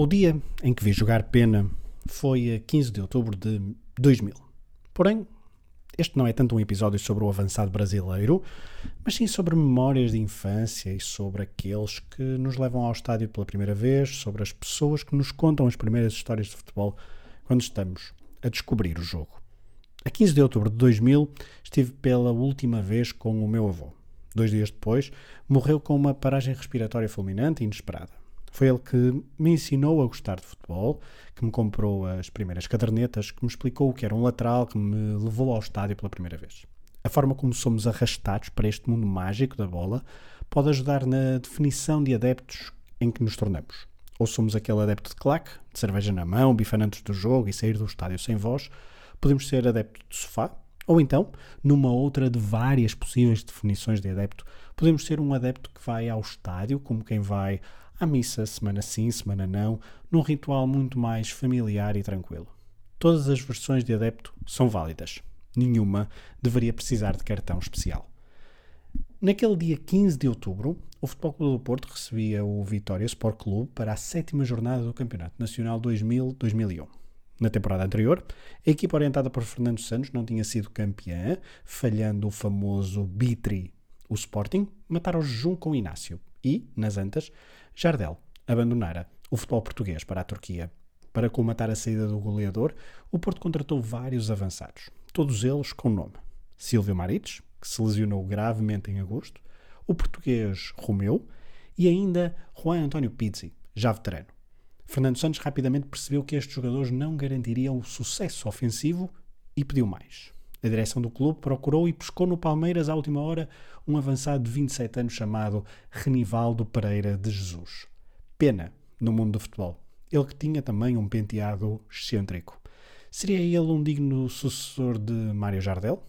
O dia em que vi jogar Pena foi a 15 de outubro de 2000. Porém, este não é tanto um episódio sobre o avançado brasileiro, mas sim sobre memórias de infância e sobre aqueles que nos levam ao estádio pela primeira vez, sobre as pessoas que nos contam as primeiras histórias de futebol quando estamos a descobrir o jogo. A 15 de outubro de 2000 estive pela última vez com o meu avô. Dois dias depois, morreu com uma paragem respiratória fulminante e inesperada. Foi ele que me ensinou a gostar de futebol, que me comprou as primeiras cadernetas, que me explicou o que era um lateral, que me levou ao estádio pela primeira vez. A forma como somos arrastados para este mundo mágico da bola pode ajudar na definição de adeptos em que nos tornamos. Ou somos aquele adepto de claque, de cerveja na mão, bifando antes do jogo e sair do estádio sem voz, podemos ser adepto de sofá, ou então, numa outra de várias possíveis definições de adepto, podemos ser um adepto que vai ao estádio como quem vai à missa semana sim, semana não, num ritual muito mais familiar e tranquilo. Todas as versões de adepto são válidas. Nenhuma deveria precisar de cartão especial. Naquele dia 15 de outubro, o Futebol Clube do Porto recebia o Vitória Sport Clube para a sétima jornada do Campeonato Nacional 2000-2001. Na temporada anterior, a equipa orientada por Fernando Santos não tinha sido campeã, falhando o famoso Bitri. O Sporting matara o jejum com Inácio e, nas Antas, Jardel abandonara o futebol português para a Turquia. Para colmatar a saída do goleador, o Porto contratou vários avançados, todos eles com nome. Silvio Marites, que se lesionou gravemente em agosto, o português Romeu e ainda Juan António Pizzi, já veterano. Fernando Santos rapidamente percebeu que estes jogadores não garantiriam o sucesso ofensivo e pediu mais. A direção do clube procurou e pescou no Palmeiras à última hora um avançado de 27 anos chamado Renivaldo Pereira de Jesus. Pena no mundo do futebol. Ele que tinha também um penteado excêntrico. Seria ele um digno sucessor de Mário Jardel?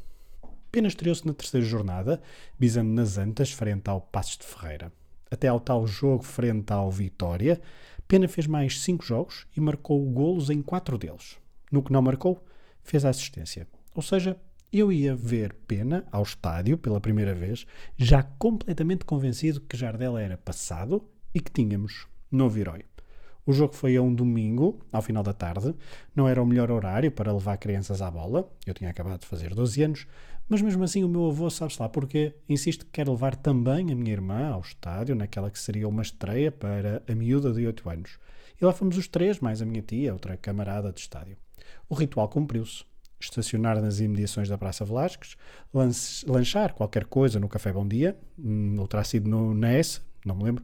Pena estreou-se na terceira jornada, visando nas Antas, frente ao Passos de Ferreira. Até ao tal jogo frente ao Vitória, Pena fez mais cinco jogos e marcou golos em quatro deles. No que não marcou, fez a assistência. Ou seja, eu ia ver Pena ao estádio pela primeira vez, já completamente convencido que Jardel era passado e que tínhamos novo herói. O jogo foi a um domingo, ao final da tarde. Não era o melhor horário para levar crianças à bola. Eu tinha acabado de fazer 12 anos. Mas mesmo assim, o meu avô, sabe-se lá porque, insiste que quer levar também a minha irmã ao estádio, naquela que seria uma estreia para a miúda de 8 anos. E lá fomos os três, mais a minha tia, outra camarada de estádio. O ritual cumpriu-se estacionar nas imediações da Praça Velasquez, lanchar qualquer coisa no Café Bom Dia, hum, ou terá sido no NES, não me lembro,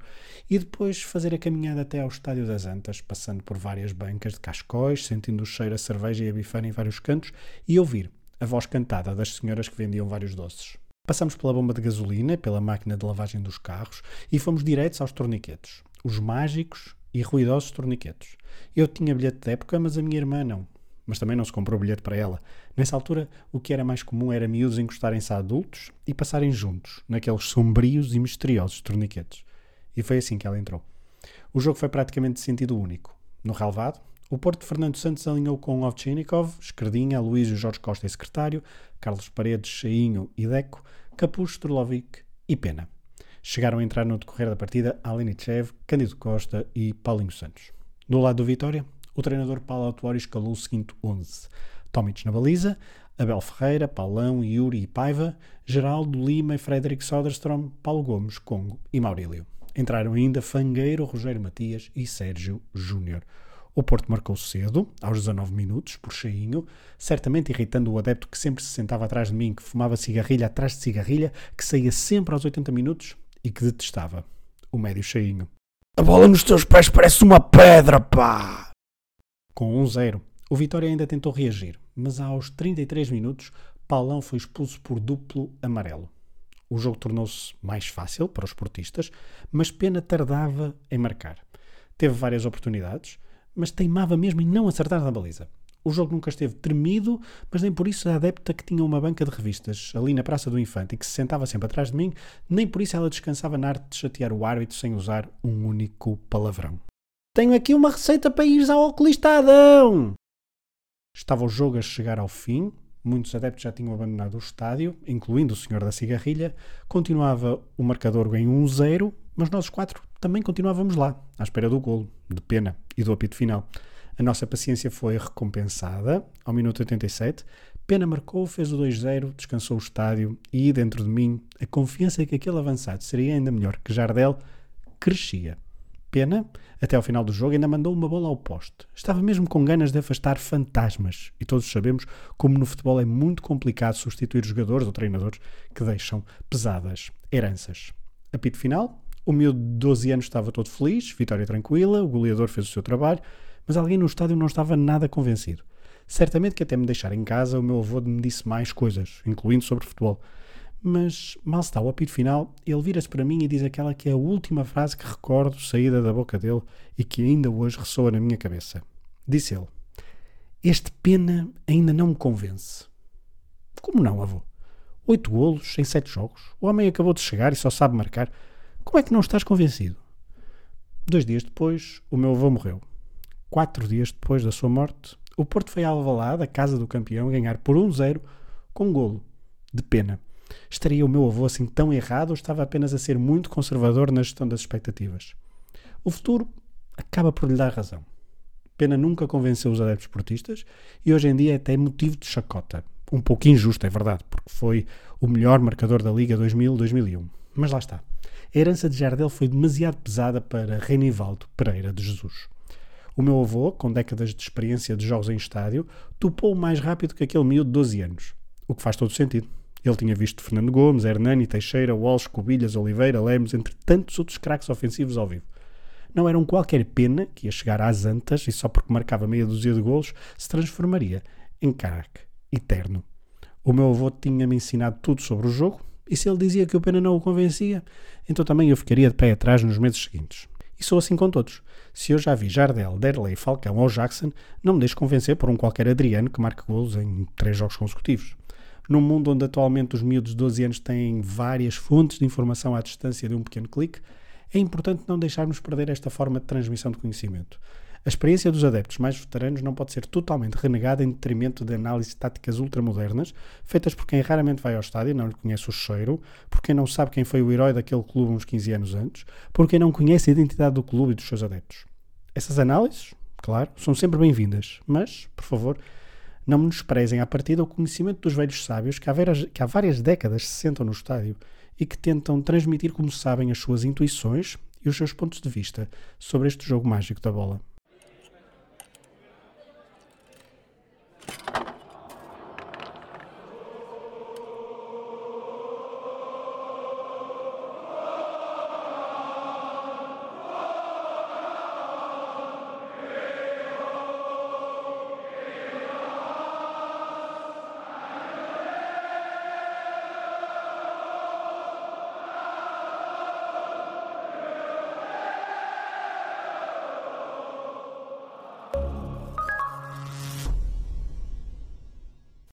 e depois fazer a caminhada até ao Estádio das Antas, passando por várias bancas de cascóis, sentindo o cheiro a cerveja e a bifana em vários cantos, e ouvir a voz cantada das senhoras que vendiam vários doces. Passamos pela bomba de gasolina, pela máquina de lavagem dos carros e fomos diretos aos torniquetos. Os mágicos e ruidosos torniquetos. Eu tinha bilhete de época, mas a minha irmã não mas também não se comprou bilhete para ela. Nessa altura, o que era mais comum era miúdos encostarem-se a adultos e passarem juntos, naqueles sombrios e misteriosos torniquetes. E foi assim que ela entrou. O jogo foi praticamente de sentido único. No relevado, o Porto de Fernando Santos alinhou com Ovchenikov, Escardinha, Luísio Jorge Costa e secretário, Carlos Paredes, Chainho e Deco, Capuz, Strolovic e Pena. Chegaram a entrar no decorrer da partida Alenichev, Cândido Costa e Paulinho Santos. Do lado do Vitória, o treinador Paulo Autuori escalou o seguinte 11. Tomic na baliza, Abel Ferreira, Paulão, Yuri e Paiva, Geraldo, Lima e Frederic Soderstrom, Paulo Gomes, Congo e Maurílio. Entraram ainda Fangueiro, Rogério Matias e Sérgio Júnior. O Porto marcou cedo, aos 19 minutos, por cheinho, certamente irritando o adepto que sempre se sentava atrás de mim, que fumava cigarrilha atrás de cigarrilha, que saía sempre aos 80 minutos e que detestava o médio cheinho. A bola nos teus pés parece uma pedra, pá! Com 1-0, o Vitória ainda tentou reagir, mas aos 33 minutos, Paulão foi expulso por duplo amarelo. O jogo tornou-se mais fácil para os portistas, mas Pena tardava em marcar. Teve várias oportunidades, mas teimava mesmo em não acertar na baliza. O jogo nunca esteve tremido, mas nem por isso a adepta que tinha uma banca de revistas ali na Praça do Infante e que se sentava sempre atrás de mim, nem por isso ela descansava na arte de chatear o árbitro sem usar um único palavrão. Tenho aqui uma receita para ires ao oculista Adão. Estava o jogo a chegar ao fim, muitos adeptos já tinham abandonado o estádio, incluindo o senhor da cigarrilha. Continuava o marcador em 1-0, mas nós quatro também continuávamos lá, à espera do golo, de pena e do apito final. A nossa paciência foi recompensada ao minuto 87. Pena marcou, fez o 2-0, descansou o estádio e, dentro de mim, a confiança que aquele avançado seria ainda melhor que Jardel crescia. Pena, até ao final do jogo, ainda mandou uma bola ao poste. Estava mesmo com ganas de afastar fantasmas. E todos sabemos como no futebol é muito complicado substituir jogadores ou treinadores que deixam pesadas heranças. Apito final, o meu de 12 anos estava todo feliz, vitória tranquila, o goleador fez o seu trabalho, mas alguém no estádio não estava nada convencido. Certamente que até me deixar em casa, o meu avô me disse mais coisas, incluindo sobre futebol. Mas mal está o apito final, ele vira-se para mim e diz aquela que é a última frase que recordo saída da boca dele e que ainda hoje ressoa na minha cabeça. Disse ele: Este pena ainda não me convence. Como não, avô? Oito golos em sete jogos. O homem acabou de chegar e só sabe marcar. Como é que não estás convencido? Dois dias depois, o meu avô morreu. Quatro dias depois da sua morte, o Porto foi a Alvalade, a casa do campeão, ganhar por 1-0 com um golo. De pena. Estaria o meu avô assim tão errado ou estava apenas a ser muito conservador na gestão das expectativas? O futuro acaba por lhe dar razão. Pena nunca convenceu os adeptos portistas e hoje em dia é até motivo de chacota. Um pouco injusto, é verdade, porque foi o melhor marcador da Liga 2000-2001. Mas lá está. A herança de Jardel foi demasiado pesada para Renivaldo Pereira de Jesus. O meu avô, com décadas de experiência de jogos em estádio, topou mais rápido que aquele miúdo de 12 anos. O que faz todo sentido. Ele tinha visto Fernando Gomes, Hernani, Teixeira, Walsh, Cobilhas, Oliveira, Lemos, entre tantos outros craques ofensivos ao vivo. Não era um qualquer pena que ia chegar às antas e só porque marcava meia dúzia de golos se transformaria em craque eterno. O meu avô tinha-me ensinado tudo sobre o jogo e se ele dizia que o Pena não o convencia, então também eu ficaria de pé atrás nos meses seguintes. E sou assim com todos. Se eu já vi Jardel, Derley, Falcão ou Jackson, não me deixe convencer por um qualquer Adriano que marque golos em três jogos consecutivos. Num mundo onde atualmente os miúdos de 12 anos têm várias fontes de informação à distância de um pequeno clique, é importante não deixarmos perder esta forma de transmissão de conhecimento. A experiência dos adeptos mais veteranos não pode ser totalmente renegada em detrimento de análises táticas ultramodernas, feitas por quem raramente vai ao estádio e não lhe conhece o cheiro, por quem não sabe quem foi o herói daquele clube uns 15 anos antes, por quem não conhece a identidade do clube e dos seus adeptos. Essas análises, claro, são sempre bem-vindas, mas, por favor, não menosprezem à partida o conhecimento dos velhos sábios que há, várias, que há várias décadas se sentam no estádio e que tentam transmitir como sabem as suas intuições e os seus pontos de vista sobre este jogo mágico da bola.